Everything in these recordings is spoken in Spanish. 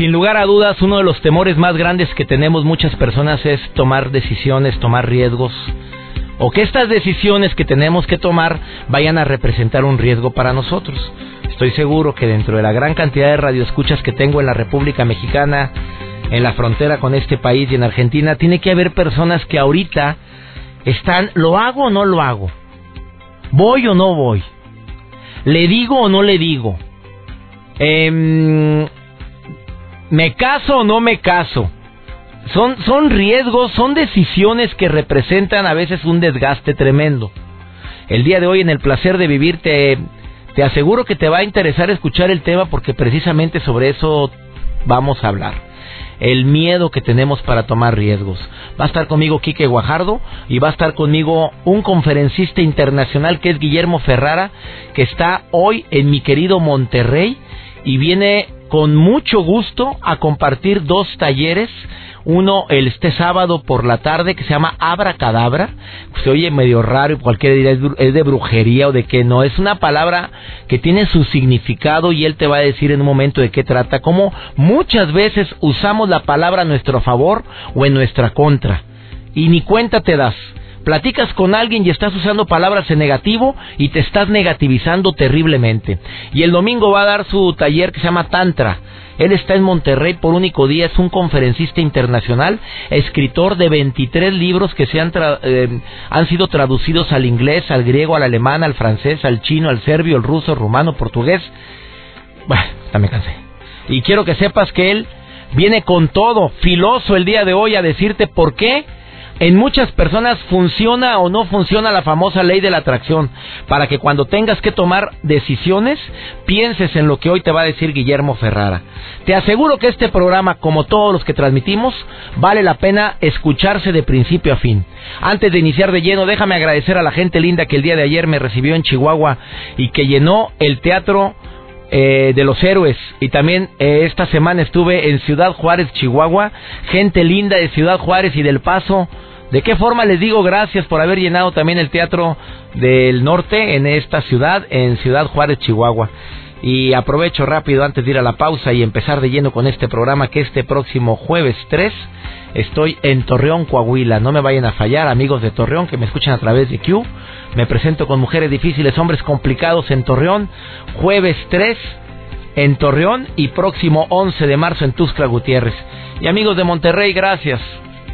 Sin lugar a dudas, uno de los temores más grandes que tenemos muchas personas es tomar decisiones, tomar riesgos, o que estas decisiones que tenemos que tomar vayan a representar un riesgo para nosotros. Estoy seguro que dentro de la gran cantidad de radioescuchas que tengo en la República Mexicana, en la frontera con este país y en Argentina, tiene que haber personas que ahorita están, ¿lo hago o no lo hago? ¿Voy o no voy? ¿Le digo o no le digo? Eh, ¿Me caso o no me caso? Son, son riesgos, son decisiones que representan a veces un desgaste tremendo. El día de hoy en el placer de vivir te, te aseguro que te va a interesar escuchar el tema porque precisamente sobre eso vamos a hablar. El miedo que tenemos para tomar riesgos. Va a estar conmigo Quique Guajardo y va a estar conmigo un conferencista internacional que es Guillermo Ferrara, que está hoy en mi querido Monterrey y viene con mucho gusto a compartir dos talleres. Uno el este sábado por la tarde que se llama Abra Cadabra. Se oye medio raro y cualquiera dirá es de brujería o de que no. Es una palabra que tiene su significado y él te va a decir en un momento de qué trata. Como muchas veces usamos la palabra a nuestro favor o en nuestra contra. Y ni cuenta te das platicas con alguien y estás usando palabras en negativo y te estás negativizando terriblemente. Y el domingo va a dar su taller que se llama Tantra. Él está en Monterrey por único día, es un conferencista internacional, escritor de 23 libros que se han, eh, han sido traducidos al inglés, al griego, al alemán, al francés, al chino, al serbio, al ruso, rumano, portugués. Bueno, ya me cansé. Y quiero que sepas que él viene con todo, filoso el día de hoy a decirte por qué en muchas personas funciona o no funciona la famosa ley de la atracción, para que cuando tengas que tomar decisiones, pienses en lo que hoy te va a decir Guillermo Ferrara. Te aseguro que este programa, como todos los que transmitimos, vale la pena escucharse de principio a fin. Antes de iniciar de lleno, déjame agradecer a la gente linda que el día de ayer me recibió en Chihuahua y que llenó el teatro eh, de los héroes y también eh, esta semana estuve en Ciudad Juárez, Chihuahua, gente linda de Ciudad Juárez y del Paso ¿De qué forma les digo gracias por haber llenado también el Teatro del Norte en esta ciudad, en Ciudad Juárez, Chihuahua? Y aprovecho rápido antes de ir a la pausa y empezar de lleno con este programa que este próximo jueves 3 estoy en Torreón, Coahuila. No me vayan a fallar, amigos de Torreón que me escuchan a través de Q. Me presento con mujeres difíciles, hombres complicados en Torreón. Jueves 3 en Torreón y próximo 11 de marzo en Tuscla Gutiérrez. Y amigos de Monterrey, gracias.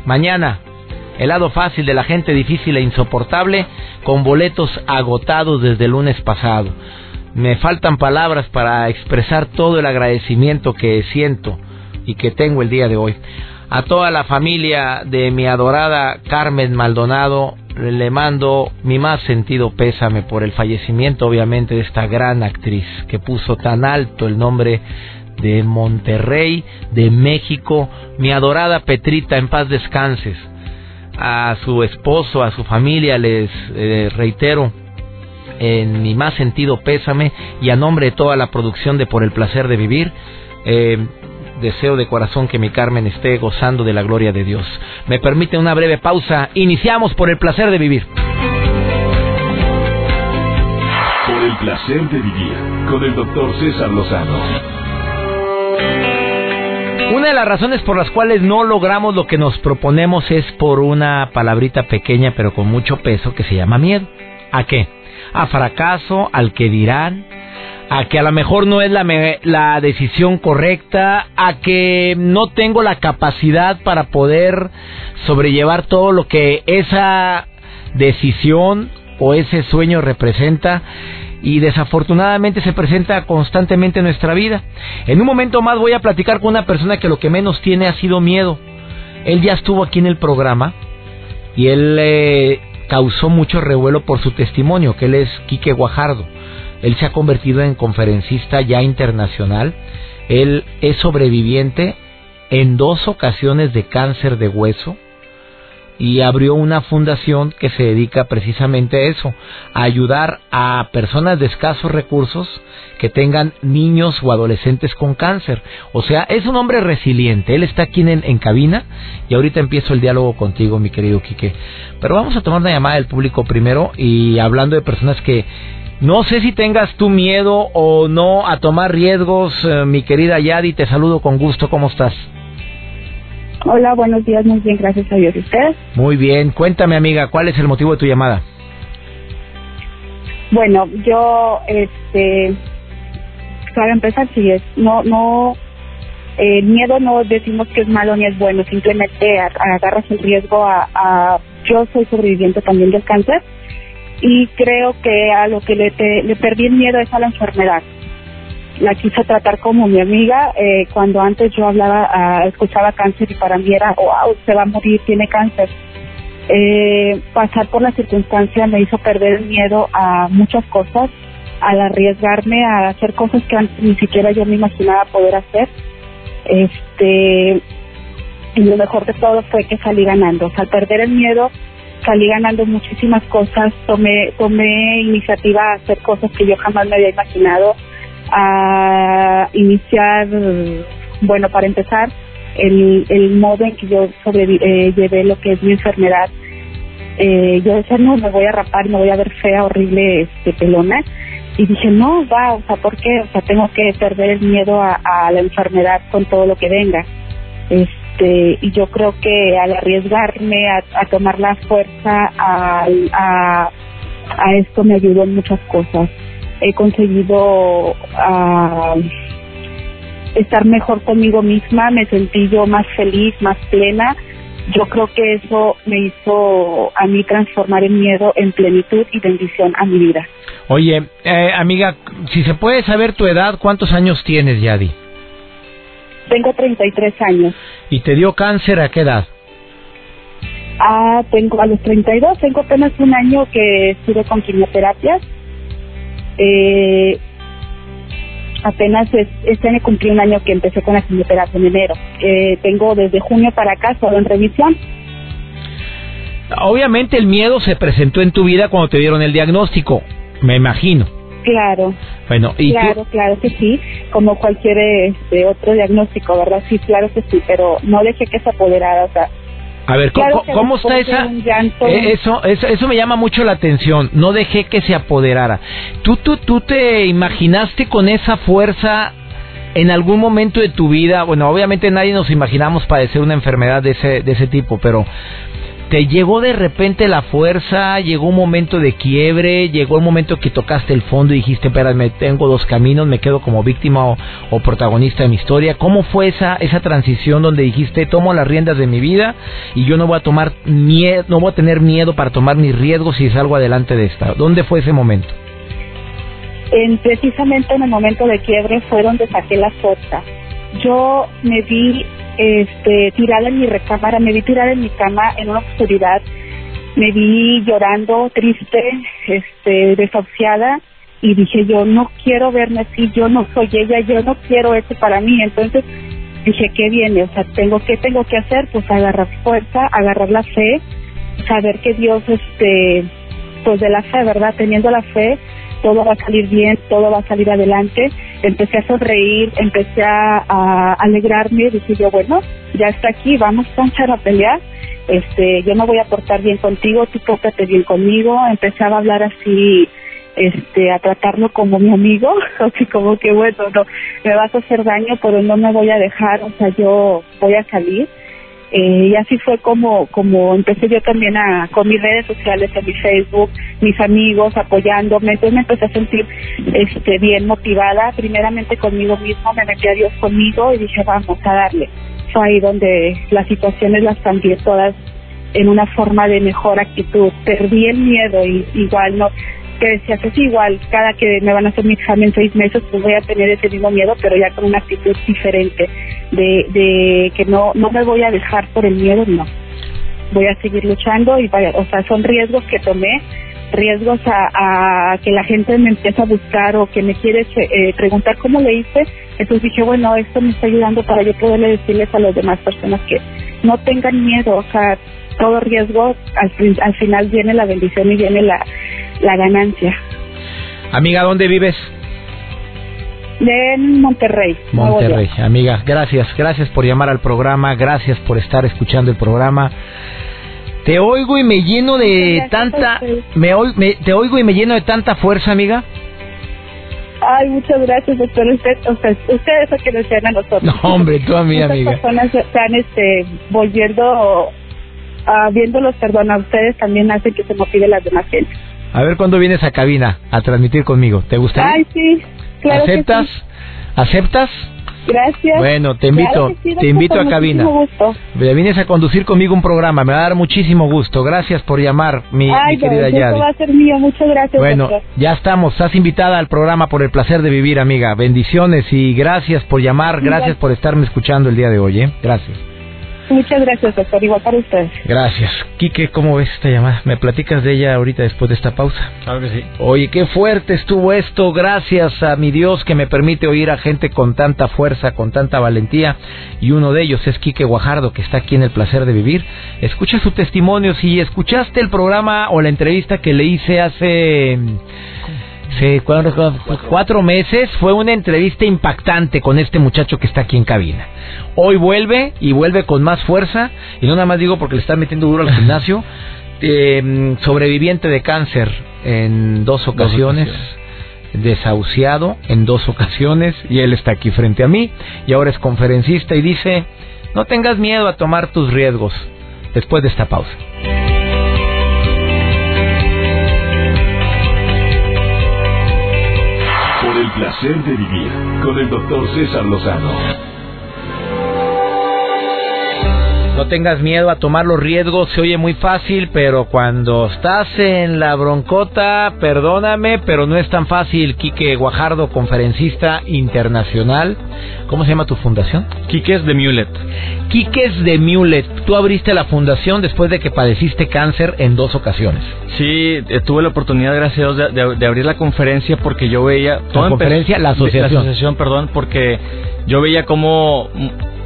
Mañana el lado fácil de la gente difícil e insoportable con boletos agotados desde el lunes pasado. Me faltan palabras para expresar todo el agradecimiento que siento y que tengo el día de hoy. A toda la familia de mi adorada Carmen Maldonado le mando mi más sentido pésame por el fallecimiento obviamente de esta gran actriz que puso tan alto el nombre de Monterrey, de México, mi adorada Petrita, en paz descanses a su esposo, a su familia, les eh, reitero en mi más sentido pésame y a nombre de toda la producción de Por el placer de vivir, eh, deseo de corazón que mi Carmen esté gozando de la gloria de Dios. Me permite una breve pausa. Iniciamos por el placer de vivir. Por el placer de vivir con el doctor César Lozano. Una de las razones por las cuales no logramos lo que nos proponemos es por una palabrita pequeña pero con mucho peso que se llama miedo. ¿A qué? A fracaso, al que dirán, a que a lo mejor no es la, la decisión correcta, a que no tengo la capacidad para poder sobrellevar todo lo que esa decisión o ese sueño representa y desafortunadamente se presenta constantemente en nuestra vida. En un momento más voy a platicar con una persona que lo que menos tiene ha sido miedo. Él ya estuvo aquí en el programa y él eh, causó mucho revuelo por su testimonio, que él es Quique Guajardo. Él se ha convertido en conferencista ya internacional. Él es sobreviviente en dos ocasiones de cáncer de hueso y abrió una fundación que se dedica precisamente a eso, a ayudar a personas de escasos recursos que tengan niños o adolescentes con cáncer. O sea, es un hombre resiliente. Él está aquí en, en cabina y ahorita empiezo el diálogo contigo, mi querido Quique. Pero vamos a tomar una llamada del público primero y hablando de personas que no sé si tengas tu miedo o no a tomar riesgos, eh, mi querida Yadi, te saludo con gusto, ¿cómo estás? Hola, buenos días, muy bien, gracias a Dios. ¿Y usted? Muy bien, cuéntame amiga, ¿cuál es el motivo de tu llamada? Bueno, yo, este, para empezar, sí es, no, no, miedo no decimos que es malo ni es bueno, simplemente agarras el riesgo a, a, yo soy sobreviviente también del cáncer y creo que a lo que le, le perdí el miedo es a la enfermedad la quise tratar como mi amiga. Eh, cuando antes yo hablaba, uh, escuchaba cáncer y para mí era, wow, se va a morir, tiene cáncer. Eh, pasar por la circunstancia me hizo perder el miedo a muchas cosas, al arriesgarme a hacer cosas que antes ni siquiera yo me imaginaba poder hacer. Este, y lo mejor de todo fue que salí ganando. Al perder el miedo, salí ganando muchísimas cosas, tomé, tomé iniciativa a hacer cosas que yo jamás me había imaginado a iniciar, bueno, para empezar, el, el modo en que yo eh, llevé lo que es mi enfermedad. Eh, yo decía, no, me voy a rapar, me voy a ver fea, horrible, este, pelona. Y dije, no, va, o sea, ¿por qué? O sea, tengo que perder el miedo a, a la enfermedad con todo lo que venga. Este, y yo creo que al arriesgarme a, tomar la fuerza a, a, a esto me ayudó en muchas cosas he conseguido uh, estar mejor conmigo misma, me sentí yo más feliz, más plena. Yo creo que eso me hizo a mí transformar el miedo en plenitud y bendición a mi vida. Oye, eh, amiga, si se puede saber tu edad, ¿cuántos años tienes, Yadi? Tengo 33 años. ¿Y te dio cáncer a qué edad? Ah, tengo a los 32, tengo apenas un año que estuve con quimioterapias eh, apenas este año cumplí un año que empecé con la quimioterapia en enero. Eh, tengo desde junio para acá solo en revisión. Obviamente el miedo se presentó en tu vida cuando te dieron el diagnóstico, me imagino. Claro. Bueno, ¿y claro, claro que sí, como cualquier este, otro diagnóstico, ¿verdad? Sí, claro que sí, pero no dejé que se apoderara, o sea, a ver, ¿cómo, está esa? Eh, eso, eso, eso me llama mucho la atención. No dejé que se apoderara. ¿Tú, tú, tú te imaginaste con esa fuerza en algún momento de tu vida? Bueno, obviamente nadie nos imaginamos padecer una enfermedad de ese, de ese tipo, pero te llegó de repente la fuerza, llegó un momento de quiebre, llegó el momento que tocaste el fondo y dijiste, espérame, tengo dos caminos, me quedo como víctima o, protagonista de mi historia. ¿Cómo fue esa, esa transición donde dijiste, tomo las riendas de mi vida y yo no voy a tomar miedo, no voy a tener miedo para tomar mis riesgos y salgo adelante de esta? ¿Dónde fue ese momento? En, precisamente en el momento de quiebre fue donde saqué la fuerza. Yo me vi este, tirada en mi recámara, me vi tirada en mi cama en una oscuridad, me vi llorando, triste, este, desahuciada y dije yo no quiero verme así, yo no soy ella, yo no quiero eso para mí, entonces dije qué viene, o sea, tengo que tengo que hacer, pues agarrar fuerza, agarrar la fe, saber que Dios este pues de la fe, ¿verdad? Teniendo la fe, todo va a salir bien, todo va a salir adelante. Empecé a sonreír, empecé a, alegrarme, dije yo, bueno, ya está aquí, vamos a a pelear. Este, yo me voy a portar bien contigo, tú pórtate bien conmigo. Empecé a hablar así, este, a tratarlo como mi amigo, así como que bueno, no, me vas a hacer daño, pero no me voy a dejar, o sea, yo voy a salir. Eh, y así fue como, como empecé yo también a, con mis redes sociales, en mi Facebook, mis amigos apoyándome, entonces me empecé a sentir este, bien motivada, primeramente conmigo mismo, me metí a Dios conmigo y dije, vamos a darle. Fue ahí donde las situaciones las cambié todas en una forma de mejor actitud, perdí el miedo y igual no, que decías, es igual, cada que me van a hacer mi examen seis meses, pues voy a tener ese mismo miedo, pero ya con una actitud diferente, de, de que no, no me voy a dejar por el miedo, no. Voy a seguir luchando y vaya, o sea, son riesgos que tomé, riesgos a, que la gente me empiece a buscar o que me quiere eh, preguntar cómo le hice, entonces dije, bueno, esto me está ayudando para yo poderle decirles a las demás personas que no tengan miedo, o sea, todo riesgo, al, al final viene la bendición y viene la, la ganancia. Amiga, ¿dónde vives? En Monterrey. Monterrey, amiga, gracias, gracias por llamar al programa, gracias por estar escuchando el programa. Te oigo y me lleno de tanta, me, te oigo y me lleno de tanta fuerza, amiga. Ay, muchas gracias, doctor. Usted, ustedes son que nos a nosotros. No, hombre, tú a mí, amiga. Las personas están este, volviendo, uh, viéndolos, perdón, a ustedes también hacen que se motive las demás gente. A ver cuándo vienes a cabina a transmitir conmigo. ¿Te gustaría? Ay, sí. Claro ¿Aceptas? ¿Aceptas? Gracias. Bueno, te invito, te invito a cabina. Gusto. Vienes a conducir conmigo un programa, me va a dar muchísimo gusto. Gracias por llamar, mi, Ay, querida Yadi. va a ser mío, muchas gracias. Bueno, ya estamos, estás invitada al programa por el placer de vivir, amiga. Bendiciones y gracias por llamar, gracias por estarme escuchando el día de hoy, ¿eh? Gracias. Muchas gracias, doctor. Igual para ustedes. Gracias. Quique, ¿cómo ves esta llamada? ¿Me platicas de ella ahorita después de esta pausa? Claro que sí. Oye, qué fuerte estuvo esto. Gracias a mi Dios que me permite oír a gente con tanta fuerza, con tanta valentía. Y uno de ellos es Quique Guajardo, que está aquí en El Placer de Vivir. Escucha su testimonio. Si escuchaste el programa o la entrevista que le hice hace Sí, cuatro, cuatro meses. Fue una entrevista impactante con este muchacho que está aquí en cabina. Hoy vuelve y vuelve con más fuerza, y no nada más digo porque le está metiendo duro al gimnasio, em, sobreviviente de cáncer en dos ocasiones, desahuciado en dos ocasiones, y él está aquí frente a mí, y ahora es conferencista y dice, no tengas miedo a tomar tus riesgos después de esta pausa. Placer de vivir con el doctor César Lozano. No tengas miedo a tomar los riesgos, se oye muy fácil, pero cuando estás en la broncota, perdóname, pero no es tan fácil. Quique Guajardo, conferencista internacional. ¿Cómo se llama tu fundación? Quiques de Mulet. Quiques de Mulet. Tú abriste la fundación después de que padeciste cáncer en dos ocasiones. Sí, eh, tuve la oportunidad, gracias a Dios, de, abrir la conferencia porque yo veía... ¿La conferencia? La asociación. La asociación, perdón, porque yo veía cómo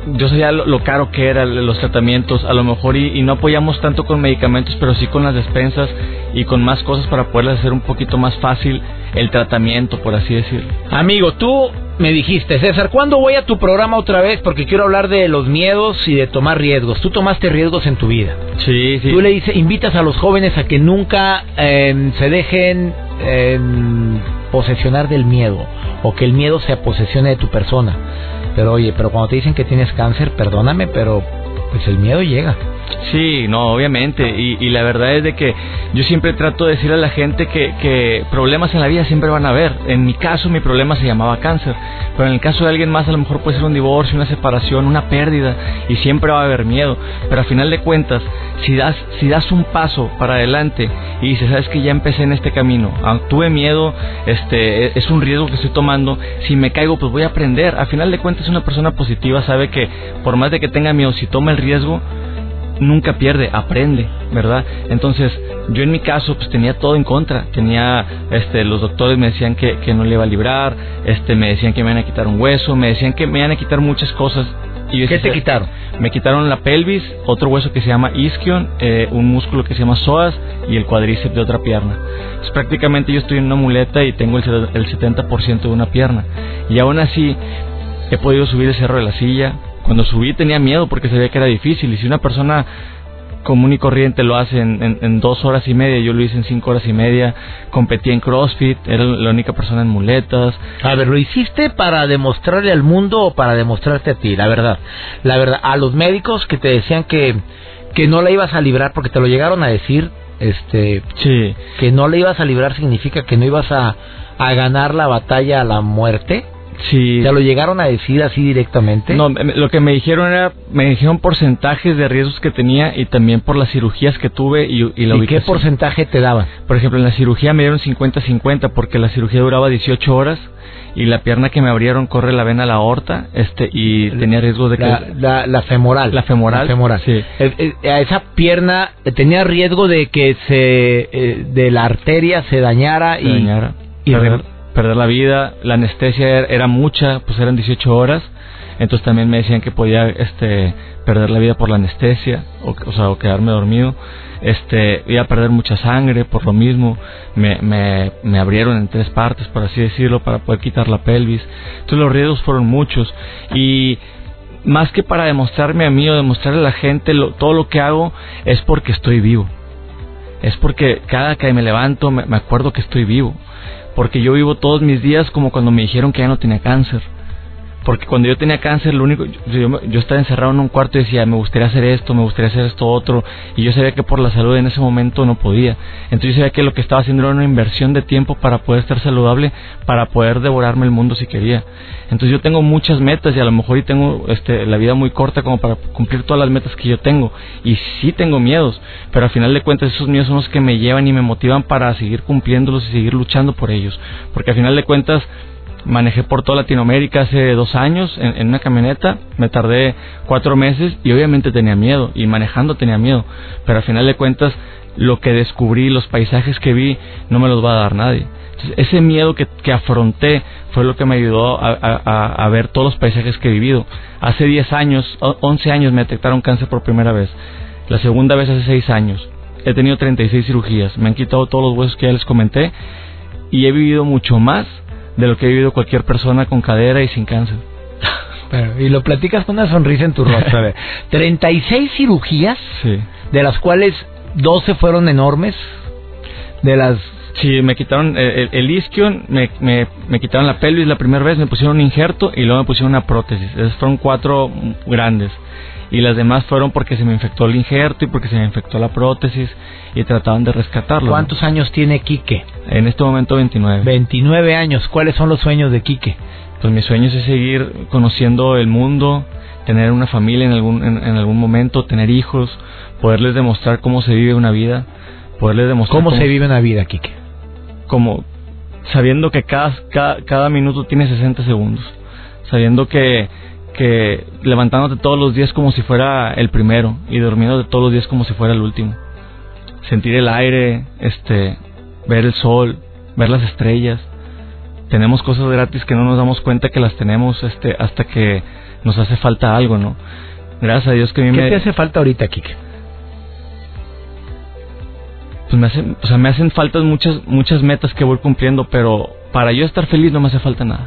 yo sabía lo, caro que eran los tratamientos, a lo mejor, y, no apoyamos tanto con medicamentos, pero sí con las despensas y con más cosas para poderles hacer un poquito más fácil el tratamiento, por así decirlo. Amigo, tú me dijiste, César, ¿cuándo voy a tu programa otra vez? Porque quiero hablar de los miedos y de tomar riesgos. Tú tomaste riesgos en tu vida. Sí, sí. Tú le dices, invitas a los jóvenes a que nunca em, se dejen em, posesionar del miedo o que el miedo se posesione de tu persona. Pero oye, pero cuando te dicen que tienes cáncer, perdóname, pero pues el miedo llega. Sí, no, obviamente. Y, la verdad es de que yo siempre trato de decirle a la gente que, que, problemas en la vida siempre van a haber. En mi caso, mi problema se llamaba cáncer. Pero en el caso de alguien más, a lo mejor puede ser un divorcio, una separación, una pérdida. Y siempre va a haber miedo. Pero a final de cuentas, si das, si das un paso para adelante y dices, sabes que ya empecé en este camino, ah, tuve miedo, este, es un riesgo que estoy tomando. Si me caigo, pues voy a aprender. A final de cuentas, una persona positiva sabe que por más de que tenga miedo, si toma el riesgo, nunca pierde, aprende, ¿verdad? Entonces, yo en mi caso, pues tenía todo en contra. Tenía, este, los doctores me decían que, que no le iba a librar, este, me decían que me iban a quitar un hueso, me decían que me iban a quitar muchas cosas. Y ¿Qué te quitaron? Me quitaron la pelvis, otro hueso que se llama isquion, eh, un músculo que se llama psoas y el cuádriceps de otra pierna. Entonces, prácticamente yo estoy en una muleta y tengo el, el 70% de una pierna. Y aún así, he podido subir el cerro de la silla, cuando subí tenía miedo porque sabía que era difícil y si una persona común y corriente lo hace en, dos horas y media, yo lo hice en cinco horas y media, competí en CrossFit, era la única persona en muletas. A ver, ¿lo hiciste para demostrarle al mundo o para demostrarte a ti? La verdad, la verdad, a los médicos que te decían que, que no la ibas a librar porque te lo llegaron a decir, este, sí. que no la ibas a librar significa que no ibas a, a ganar la batalla a la muerte. Sí. ¿Te lo llegaron a decir así directamente? No, lo que me dijeron era, me dijeron porcentajes de riesgos que tenía y también por las cirugías que tuve y, y la ¿Y qué ubicación. porcentaje te daban? Por ejemplo, en la cirugía me dieron 50-50 porque la cirugía duraba 18 horas y la pierna que me abrieron corre la vena a la aorta este y tenía riesgo de que... La, la, la femoral. La femoral, La femoral. sí. Eh, eh, a esa pierna eh, tenía riesgo de que se eh, de la arteria se dañara se y dañara, y perder la vida, la anestesia era, era mucha, pues eran 18 horas, entonces también me decían que podía este perder la vida por la anestesia, o, o sea, o quedarme dormido, este iba a perder mucha sangre por lo mismo, me, me, me abrieron en tres partes, por así decirlo, para poder quitar la pelvis, entonces los riesgos fueron muchos y más que para demostrarme a mí o demostrarle a la gente lo- todo lo que hago es porque estoy vivo es porque cada que me levanto me, me acuerdo que estoy vivo. Porque yo vivo todos mis días como cuando me dijeron que ya no tenía cáncer. Porque cuando yo tenía cáncer, lo único, yo, yo- yo estaba encerrado en un cuarto y decía, me gustaría hacer esto, me gustaría hacer esto otro, y yo sabía que por la salud en ese momento no podía. Entonces yo sabía que lo que estaba haciendo era una inversión de tiempo para poder estar saludable, para poder devorarme el mundo si quería. Entonces yo tengo muchas metas y a lo mejor y tengo este, la vida muy corta como para cumplir todas las metas que yo tengo. Y sí tengo miedos, pero al final de cuentas esos miedos son los que me llevan y me motivan para seguir cumpliéndolos y seguir luchando por ellos. Porque al final de cuentas manejé por toda Latinoamérica hace dos años en, una camioneta, me tardé cuatro meses y obviamente tenía miedo y manejando tenía miedo, pero al final de cuentas lo que descubrí, los paisajes que vi, no me los va a dar nadie. Ese miedo que, que afronté fue lo que me ayudó a, a- a- ver todos los paisajes que he vivido. Hace 10 años, o- 11 años me detectaron cáncer por primera vez. La segunda vez hace 6 años. He tenido 36 cirugías. Me han quitado todos los huesos que ya les comenté. Y he vivido mucho más de lo que ha vivido cualquier persona con cadera y sin cáncer. Pero- y lo platicas con una sonrisa en tu rostro. A ver, 36 cirugías, Sí. de las cuales 12 fueron enormes. De las Sí, me quitaron eh, el, el isquion, me, me, me quitaron la pelvis la primera vez, me pusieron un injerto y luego me pusieron una prótesis. Esas fueron cuatro grandes. Y las demás fueron porque se me infectó el injerto y porque se me infectó la prótesis y trataban de rescatarlo. ¿Cuántos años tiene Quique? En este momento 29. 29 años. ¿Cuáles son los sueños de Quique? Pues mi sueño es seguir conociendo el mundo, tener una familia en algún, en, en algún momento, tener hijos, poderles demostrar cómo se vive una vida, poderles demostrar ¿Cómo se vive una vida, Quique? como sabiendo que cada, cada, cada minuto tiene 60 segundos, sabiendo que, que levantándote todos los días como si fuera el primero y durmiéndote todos los días como si fuera el último. Sentir el aire, este, ver el sol, ver las estrellas. Tenemos cosas gratis que no nos damos cuenta que las tenemos este, hasta que nos hace falta algo, ¿no? Gracias a Dios que a mí ¿Qué me... te hace falta ahorita, Quique? pues me hacen, o sea, me hacen falta muchas, muchas metas que voy cumpliendo, pero para yo estar feliz no me hace falta nada.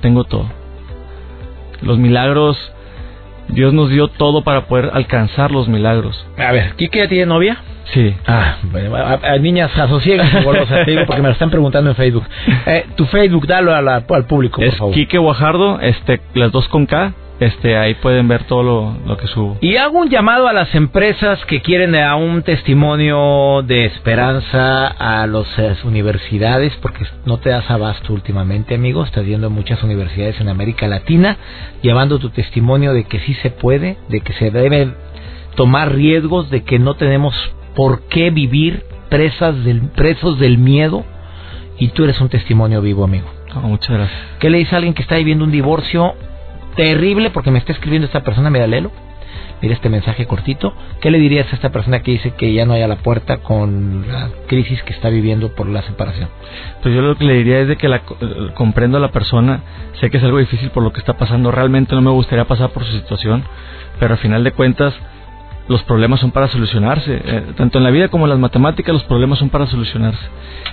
Tengo todo. Los milagros, Dios nos dio todo para poder alcanzar los milagros. A ver, ¿Quique ya tiene novia? Sí. Ah, bueno, a, a- niñas, golosa, te digo, porque me lo están preguntando en Facebook. Eh, tu Facebook, dalo a la- al público, por es favor. Quique Guajardo, este, las dos con K, este, ahí pueden ver todo lo, lo que subo. Y hago un llamado a las empresas que quieren a un testimonio de esperanza a las universidades, porque no te das abasto últimamente, amigo. Estás viendo muchas universidades en América Latina, llevando tu testimonio de que sí se puede, de que se debe tomar riesgos, de que no tenemos por qué vivir presas del, presos del miedo. Y tú eres un testimonio vivo, amigo. Oh, muchas gracias. ¿Qué le dice a alguien que está viviendo un divorcio terrible? Porque me está escribiendo esta persona, mira, léelo. Mira este mensaje cortito. ¿Qué le dirías a esta persona que dice que ya no hay a la puerta con la crisis que está viviendo por la separación? Pues yo lo que le diría es de que la, eh, comprendo a la persona, sé que es algo difícil por lo que está pasando, realmente no me gustaría pasar por su situación, pero al final de cuentas los problemas son para solucionarse, eh, tanto en la vida como en las matemáticas los problemas son para solucionarse.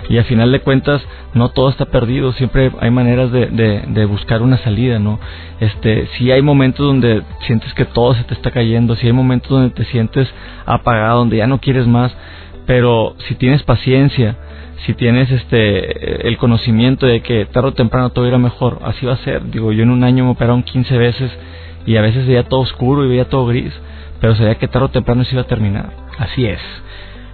Y al final de cuentas no todo está perdido, siempre hay maneras de, de, de buscar una salida, ¿no? Este, si hay momentos donde sientes que todo se te está cayendo, si hay momentos donde te sientes apagado, donde ya no quieres más, pero si tienes paciencia, si tienes este el conocimiento de que tarde o temprano todo irá mejor, así va a ser. Digo, yo en un año me operaron 15 veces y a veces veía todo oscuro y veía todo gris, pero sabía que tarde o temprano se iba a terminar. Así es.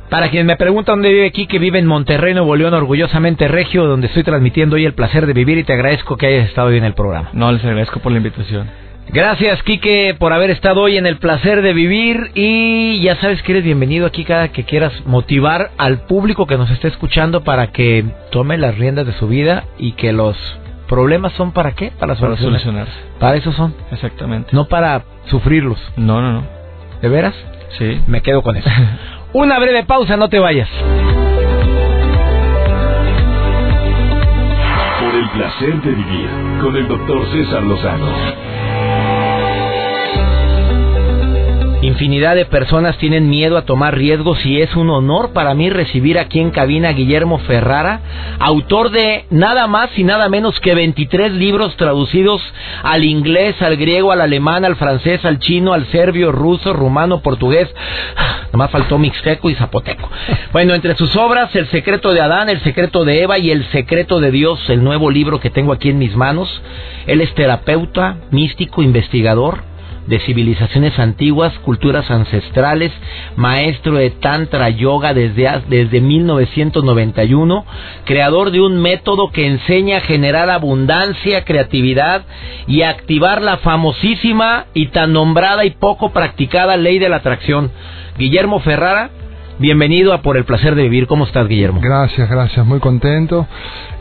Para quien me pregunta dónde vive Quique, vive en Monterrey, Nuevo León, orgullosamente regio, donde estoy transmitiendo hoy el placer de vivir y te agradezco que hayas estado hoy en el programa. No, les agradezco por la invitación. Gracias, Quique, por haber estado hoy en el placer de vivir y ya sabes que eres bienvenido aquí cada que quieras motivar al público que nos esté escuchando para que tome las riendas de su vida y que los problemas son para qué? Para, para solucionarse. Para eso son. Exactamente. No para sufrirlos. No, no, no. ¿De veras? Sí. Me quedo con eso. Una breve pausa, no te vayas. Por el placer de vivir con el doctor César Lozano. Infinidad de personas tienen miedo a tomar riesgos y es un honor para mí recibir aquí en cabina a Guillermo Ferrara, autor de nada más y nada menos que 23 libros traducidos al inglés, al griego, al alemán, al francés, al chino, al serbio, ruso, rumano, portugués. Nomás faltó mixteco y zapoteco. Bueno, entre sus obras, El secreto de Adán, El secreto de Eva y El secreto de Dios, el nuevo libro que tengo aquí en mis manos. Él es terapeuta, místico, investigador de civilizaciones antiguas, culturas ancestrales, maestro de Tantra Yoga desde, desde 1991, creador de un método que enseña a generar abundancia, creatividad y activar la famosísima y tan nombrada y poco practicada ley de la atracción. Guillermo Ferrara, Bienvenido a Por el Placer de Vivir. ¿Cómo estás, Guillermo? Gracias, gracias. Muy contento.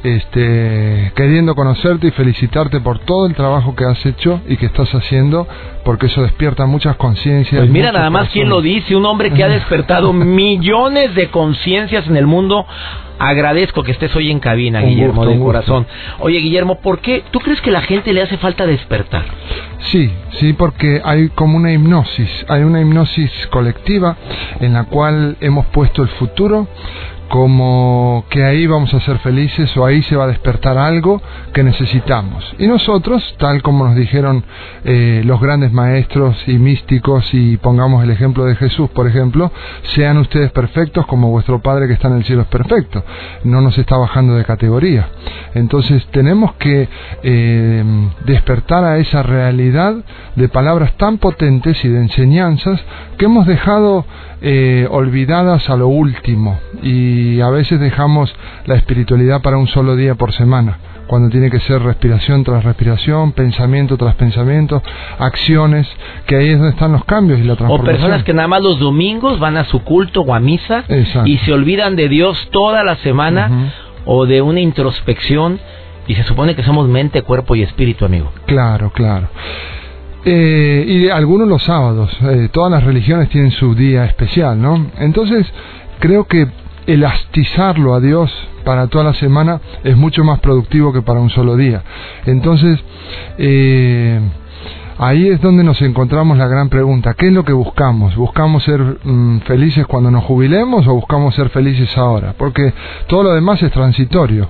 Este, queriendo conocerte y felicitarte por todo el trabajo que has hecho y que estás haciendo, porque eso despierta muchas conciencias. Pues mira nada más quién lo dice, un hombre que ha despertado millones de conciencias en el mundo Agradezco que estés hoy en cabina, Guillermo, de corazón. Oye, Guillermo, ¿por qué tú crees que la gente le hace falta despertar? Sí, sí, porque hay como una hipnosis, hay una hipnosis colectiva en la cual hemos puesto el futuro como que ahí vamos a ser felices o ahí se va a despertar algo que necesitamos. Y nosotros, tal como nos dijeron eh, los grandes maestros y místicos, y pongamos el ejemplo de Jesús, por ejemplo, sean ustedes perfectos como vuestro Padre que está en el cielo es perfecto. No nos está bajando de categoría. Entonces tenemos que eh, despertar a esa realidad de palabras tan potentes y de enseñanzas que hemos dejado eh, olvidadas a lo último y a veces dejamos la espiritualidad para un solo día por semana cuando tiene que ser respiración tras respiración, pensamiento tras pensamiento, acciones, que ahí es donde están los cambios y la transformación. O personas que nada más los domingos van a su culto o a misa y se olvidan de Dios toda la semana o de una introspección y se supone que somos mente, cuerpo y espíritu, amigo. Claro, claro. Eh, y algunos los sábados. Eh, todas las religiones tienen su día especial, ¿no? Entonces, creo que elastizarlo a Dios para toda la semana es mucho más productivo que para un solo día. Entonces, eh, ahí es donde nos encontramos la gran pregunta, ¿qué es lo que buscamos? ¿Buscamos ser mm, felices cuando nos jubilemos o buscamos ser felices ahora? Porque todo lo demás es transitorio.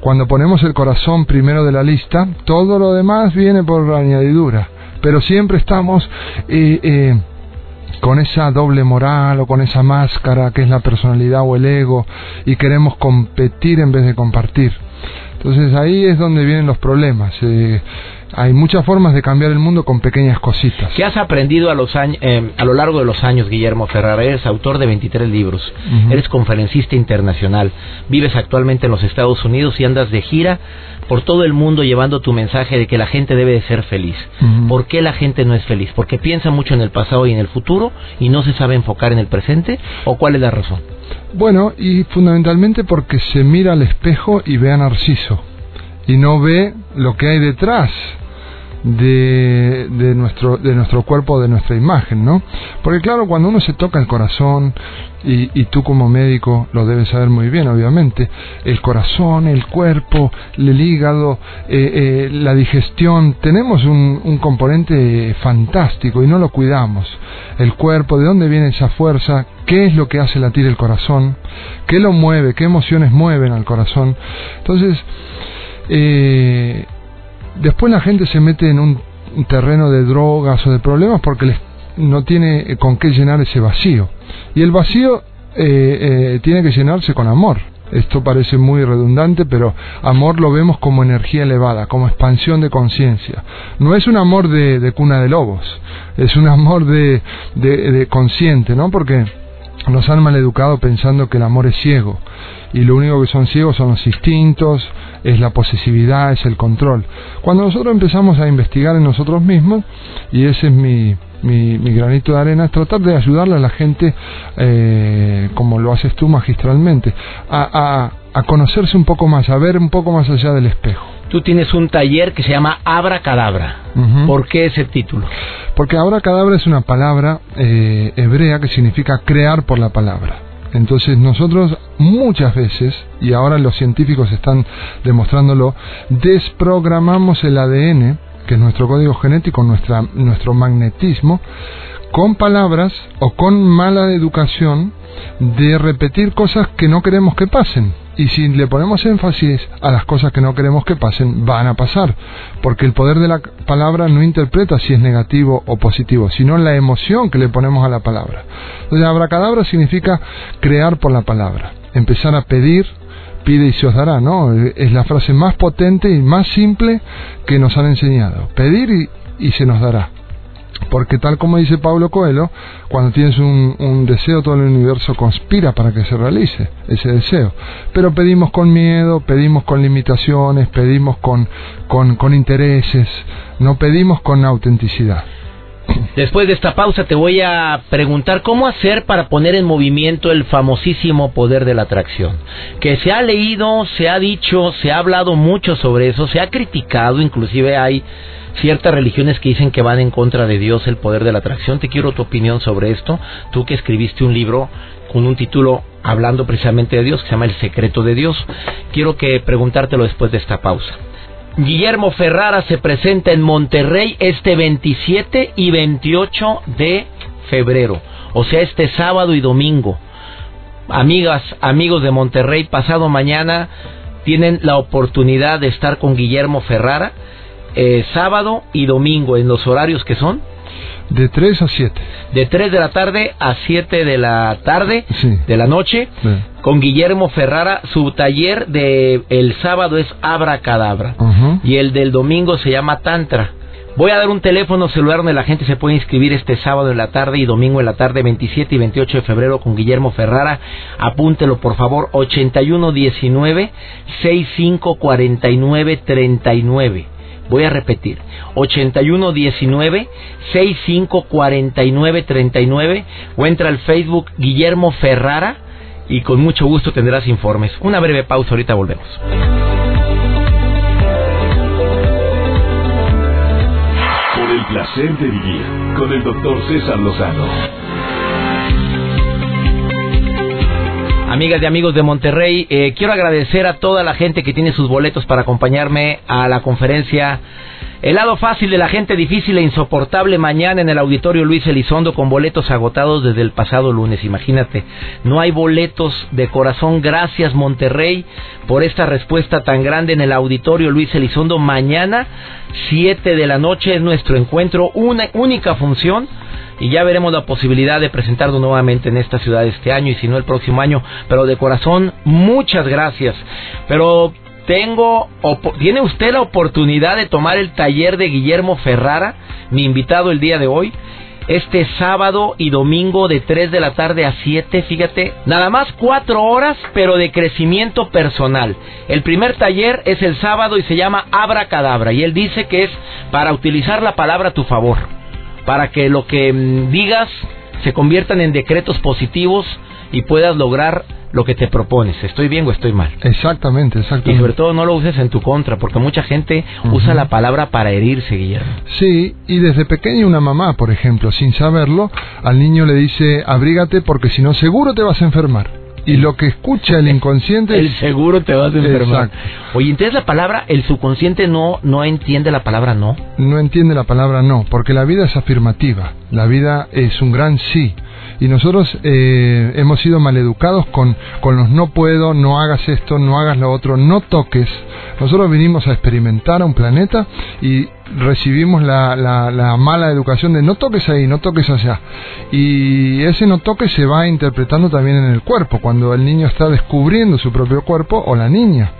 Cuando ponemos el corazón primero de la lista, todo lo demás viene por añadidura pero siempre estamos eh, eh, con esa doble moral o con esa máscara que es la personalidad o el ego y queremos competir en vez de compartir. Entonces ahí es donde vienen los problemas. Eh, hay muchas formas de cambiar el mundo con pequeñas cositas. ¿Qué has aprendido a, los años, eh, a lo largo de los años, Guillermo Ferrara? Eres autor de 23 libros, eres conferencista internacional, vives actualmente en los Estados Unidos y andas de gira por todo el mundo llevando tu mensaje de que la gente debe de ser feliz. ¿Por qué la gente no es feliz? ¿Porque piensa mucho en el pasado y en el futuro y no se sabe enfocar en el presente? ¿O cuál es la razón? Bueno, y fundamentalmente porque se mira al espejo y ve a Narciso y no ve lo que hay detrás de, de, nuestro, de nuestro cuerpo, de nuestra imagen, ¿no? Porque claro, cuando uno se toca el corazón, y, y tú como médico lo debes saber muy bien, obviamente, el corazón, el cuerpo, el hígado, eh, eh, la digestión, tenemos un, un componente fantástico y no lo cuidamos. El cuerpo, ¿de dónde viene esa fuerza? ¿Qué es lo que hace latir el corazón? ¿Qué lo mueve? ¿Qué emociones mueven al corazón? Entonces, eh, después la gente se mete en un terreno de drogas o de problemas porque les, no tiene con qué llenar ese vacío. Y el vacío eh, eh, tiene que llenarse con amor. Esto parece muy redundante, pero amor lo vemos como energía elevada, como expansión de conciencia. No es un amor de, cuna de lobos, es un amor de, de, de consciente, ¿no? Porque nos han maleducado pensando que el amor es ciego y lo único que son ciegos son los instintos, es la posesividad, es el control. Cuando nosotros empezamos a investigar en nosotros mismos, y ese es mi, mi, granito de arena, es tratar de ayudarle a la gente, eh, como lo haces tú magistralmente, a, a, a conocerse un poco más, a ver un poco más allá del espejo. Tú tienes un taller que se llama Abra Cadabra. ¿Por qué ese título? Porque Abra Cadabra es una palabra eh, hebrea que significa crear por la palabra. Entonces nosotros muchas veces, y ahora los científicos están demostrándolo, desprogramamos el ADN, que es nuestro código genético, nuestra, nuestro magnetismo, con palabras o con mala educación de repetir cosas que no queremos que pasen. Y si le ponemos énfasis a las cosas que no queremos que pasen, van a pasar. Porque el poder de la palabra no interpreta si es negativo o positivo, sino la emoción que le ponemos a la palabra. Entonces, abracadabra significa crear por la palabra. Empezar a pedir, pide y se os dará, ¿no? Es la frase más potente y más simple que nos han enseñado. Pedir y, y se nos dará. Porque tal como dice Pablo Coelho, cuando tienes un, deseo, todo el universo conspira para que se realice ese deseo. Pero pedimos con miedo, pedimos con limitaciones, pedimos con, con, con intereses, no pedimos con autenticidad. Después de esta pausa te voy a preguntar cómo hacer para poner en movimiento el famosísimo poder de la atracción. Que se ha leído, se ha dicho, se ha hablado mucho sobre eso, se ha criticado, inclusive hay ciertas religiones que dicen que van en contra de Dios, el poder de la atracción. Te quiero tu opinión sobre esto. Tú que escribiste un libro con un título hablando precisamente de Dios, que se llama El secreto de Dios. Quiero que preguntártelo después de esta pausa. Guillermo Ferrara se presenta en Monterrey este 27 y 28 de febrero, o sea, este sábado y domingo. Amigas, amigos de Monterrey, pasado mañana tienen la oportunidad de estar con Guillermo Ferrara eh, sábado y domingo en los horarios que son. De 3 a 7. De 3 de la tarde a 7 de la tarde de la noche. Con Guillermo Ferrara. Su taller de el sábado es Abra Cadabra. Y el del domingo se llama Tantra. Voy a dar un teléfono celular donde la gente se puede inscribir este sábado en la tarde y domingo en la tarde, 27 y 28 de febrero con Guillermo Ferrara. Apúntelo por favor, 8119 654939. Voy a repetir, 8119 654939 o entra al Facebook Guillermo Ferrara y con mucho gusto tendrás informes. Una breve pausa, ahorita volvemos. Por el placer de vivir con el doctor César Lozano. Amigas y amigos de Monterrey, eh, quiero agradecer a toda la gente que tiene sus boletos para acompañarme a la conferencia El lado fácil de la gente difícil e insoportable mañana en el auditorio Luis Elizondo con boletos agotados desde el pasado lunes. Imagínate, no hay boletos de corazón. Gracias Monterrey por esta respuesta tan grande en el auditorio Luis Elizondo. Mañana, 7 de la noche, es nuestro encuentro, una única función y ya veremos la posibilidad de presentarlo nuevamente en esta ciudad este año y si no el próximo año. Pero de corazón, muchas gracias. Pero tengo, tiene usted la oportunidad de tomar el taller de Guillermo Ferrara, mi invitado el día de hoy. Este sábado y domingo de 3 de la tarde a 7, fíjate, nada más 4 horas, pero de crecimiento personal. El primer taller es el sábado y se llama Abra Cadabra, y él dice que es para utilizar la palabra a tu favor para que lo que mm, digas se conviertan en decretos positivos y puedas lograr lo que te propones. ¿Estoy bien o estoy mal? Exactamente, exactamente. Y sobre todo no lo uses en tu contra, porque mucha gente usa la palabra para herirse, Guillermo. Sí, y desde pequeño una mamá, por ejemplo, sin saberlo, al niño le dice, abrígate porque si no seguro te vas a enfermar y lo que escucha el inconsciente el seguro te vas a enfermar oye entonces la palabra el subconsciente no no entiende la palabra no. No entiende la palabra no porque la vida es afirmativa. La vida es un gran sí. Y nosotros eh, hemos sido maleducados con, con los no puedo, no hagas esto, no hagas lo otro, no toques. Nosotros vinimos a experimentar a un planeta y recibimos la, la, mala educación de no toques ahí, no toques allá. Y ese no toque se va interpretando también en el cuerpo, cuando el niño está descubriendo su propio cuerpo o la niña.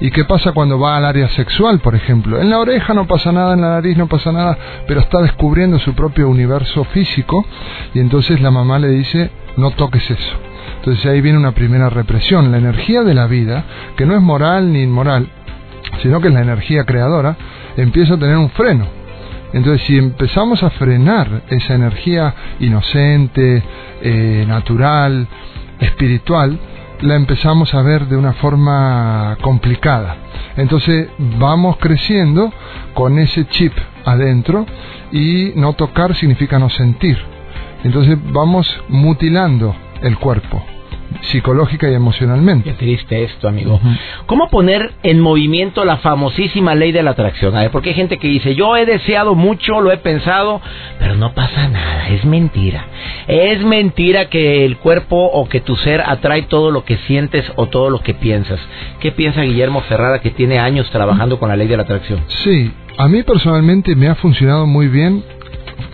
¿Y qué pasa cuando va al área sexual, por ejemplo? En la oreja no pasa nada, en la nariz no pasa nada, pero está descubriendo su propio universo físico y entonces la mamá le dice, no toques eso. Entonces ahí viene una primera represión. La energía de la vida, que no es moral ni inmoral, sino que es la energía creadora, empieza a tener un freno. Entonces, si empezamos a frenar esa energía inocente, eh, natural, espiritual, la empezamos a ver de una forma complicada. Entonces vamos creciendo con ese chip adentro y no tocar significa no sentir. Entonces vamos mutilando el cuerpo psicológica y emocionalmente. Qué triste esto, amigo. ¿Cómo poner en movimiento la famosísima ley de la atracción? A ver, porque hay gente que dice, yo he deseado mucho, lo he pensado, pero no pasa nada, es mentira. Es mentira que el cuerpo o que tu ser atrae todo lo que sientes o todo lo que piensas. ¿Qué piensa Guillermo Ferrara que tiene años trabajando con la ley de la atracción? Sí, a mí personalmente me ha funcionado muy bien,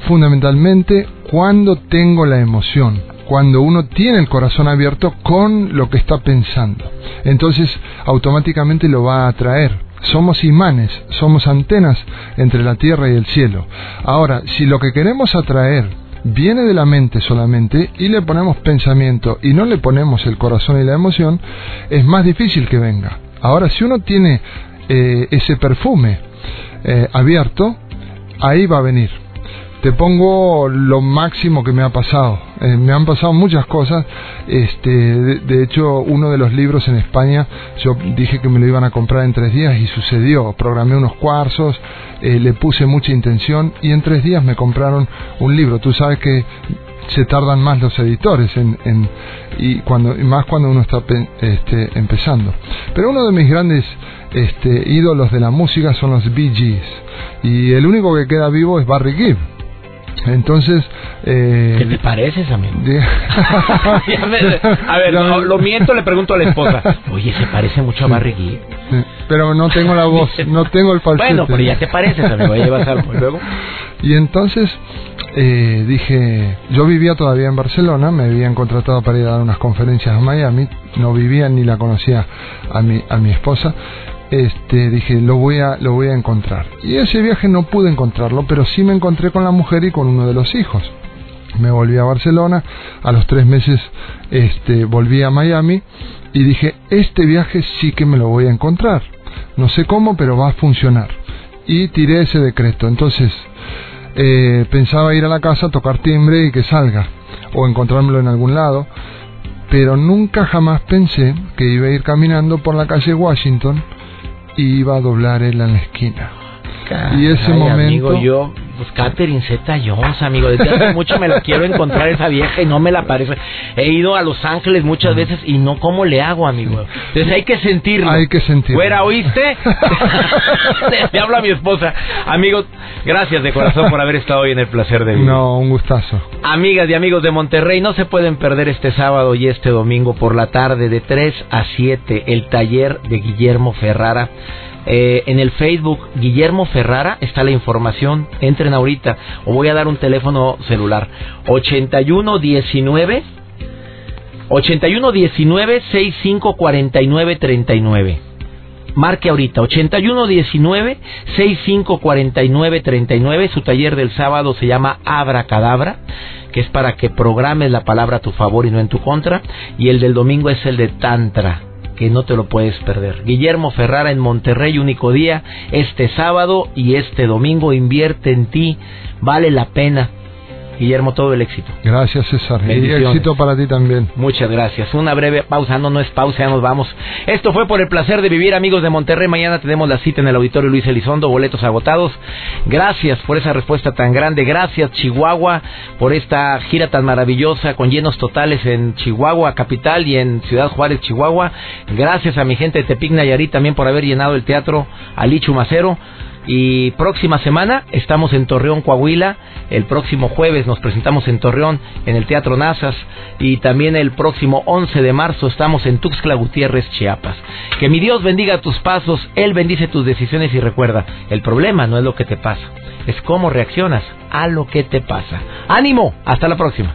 fundamentalmente cuando tengo la emoción cuando uno tiene el corazón abierto con lo que está pensando. Entonces automáticamente lo va a atraer. Somos imanes, somos antenas entre la tierra y el cielo. Ahora, si lo que queremos atraer viene de la mente solamente y le ponemos pensamiento y no le ponemos el corazón y la emoción, es más difícil que venga. Ahora, si uno tiene eh, ese perfume eh, abierto, ahí va a venir te pongo lo máximo que me ha pasado. Eh, me han pasado muchas cosas. Este, de, hecho, uno de los libros en España, yo dije que me lo iban a comprar en tres días y sucedió. Programé unos cuarzos, eh, le puse mucha intención y en tres días me compraron un libro. Tú sabes que se tardan más los editores en, y cuando más cuando uno está este, empezando. Pero uno de mis grandes este, ídolos de la música son los Bee Gees y el único que queda vivo es Barry Gibb entonces... Eh, ¿Qué te pareces, amigo? a ver, lo, miento, le pregunto a la esposa. Oye, se parece mucho a Barry pero no tengo la voz, no tengo el falsete. Bueno, pero ya te pareces, amigo, ya llevas algo. ¿Y luego? Y entonces eh, dije, yo vivía todavía en Barcelona, me habían contratado para ir a dar unas conferencias a Miami, no vivía ni la conocía a mi, a mi esposa, este, dije, lo voy, a, lo voy a encontrar. Y ese viaje no pude encontrarlo, pero sí me encontré con la mujer y con uno de los hijos. Me volví a Barcelona, a los tres meses este, volví a Miami y dije, este viaje sí que me lo voy a encontrar. No sé cómo, pero va a funcionar. Y tiré ese decreto. Entonces, eh, pensaba ir a la casa, tocar timbre y que salga, o encontrármelo en algún lado, pero nunca jamás pensé que iba a ir caminando por la calle Washington y iba a doblar él en la esquina. Y ese momento... Amigo, yo, pues Catherine Zeta Jones, amigo, desde hace mucho me la quiero encontrar esa vieja y no me la parece. He ido a Los Ángeles muchas veces y no cómo le hago, amigo. Entonces hay que sentirlo. Hay que sentirlo. Fuera, ¿oíste? Le hablo a mi esposa. Amigos, gracias de corazón por haber estado hoy en el placer de vivir. No, un gustazo. Amigas y amigos de Monterrey, no se pueden perder este sábado y este domingo por la tarde de 3 a 7 el taller de Guillermo Ferrara eh, en el Facebook Guillermo Ferrara está la información. Entren ahorita o voy a dar un teléfono celular 8119 8119 6549 39. Marque ahorita 8119 6549 39. Su taller del sábado se llama Abra Cadabra, que es para que programes la palabra a tu favor y no en tu contra. Y el del domingo es el de Tantra que no te lo puedes perder. Guillermo Ferrara en Monterrey, único día, este sábado y este domingo. Invierte en ti, vale la pena. Guillermo, todo el éxito. Gracias, César. Y éxito para ti también. Muchas gracias. Una breve pausa, no, no es pausa, ya nos vamos. Esto fue por el placer de vivir, amigos de Monterrey. Mañana tenemos la cita en el auditorio Luis Elizondo, boletos agotados. Gracias por esa respuesta tan grande. Gracias, Chihuahua, por esta gira tan maravillosa con llenos totales en Chihuahua, capital, y en Ciudad Juárez, Chihuahua. Gracias a mi gente de Tepic Nayarit también por haber llenado el teatro Alichu Macero. Y próxima semana estamos en Torreón, Coahuila. El próximo jueves nos presentamos en Torreón, en el Teatro Nazas. Y también el próximo 11 de marzo estamos en Tuxtla Gutiérrez, Chiapas. Que mi Dios bendiga tus pasos, Él bendice tus decisiones y recuerda, el problema no es lo que te pasa, es cómo reaccionas a lo que te pasa. ¡Ánimo! Hasta la próxima.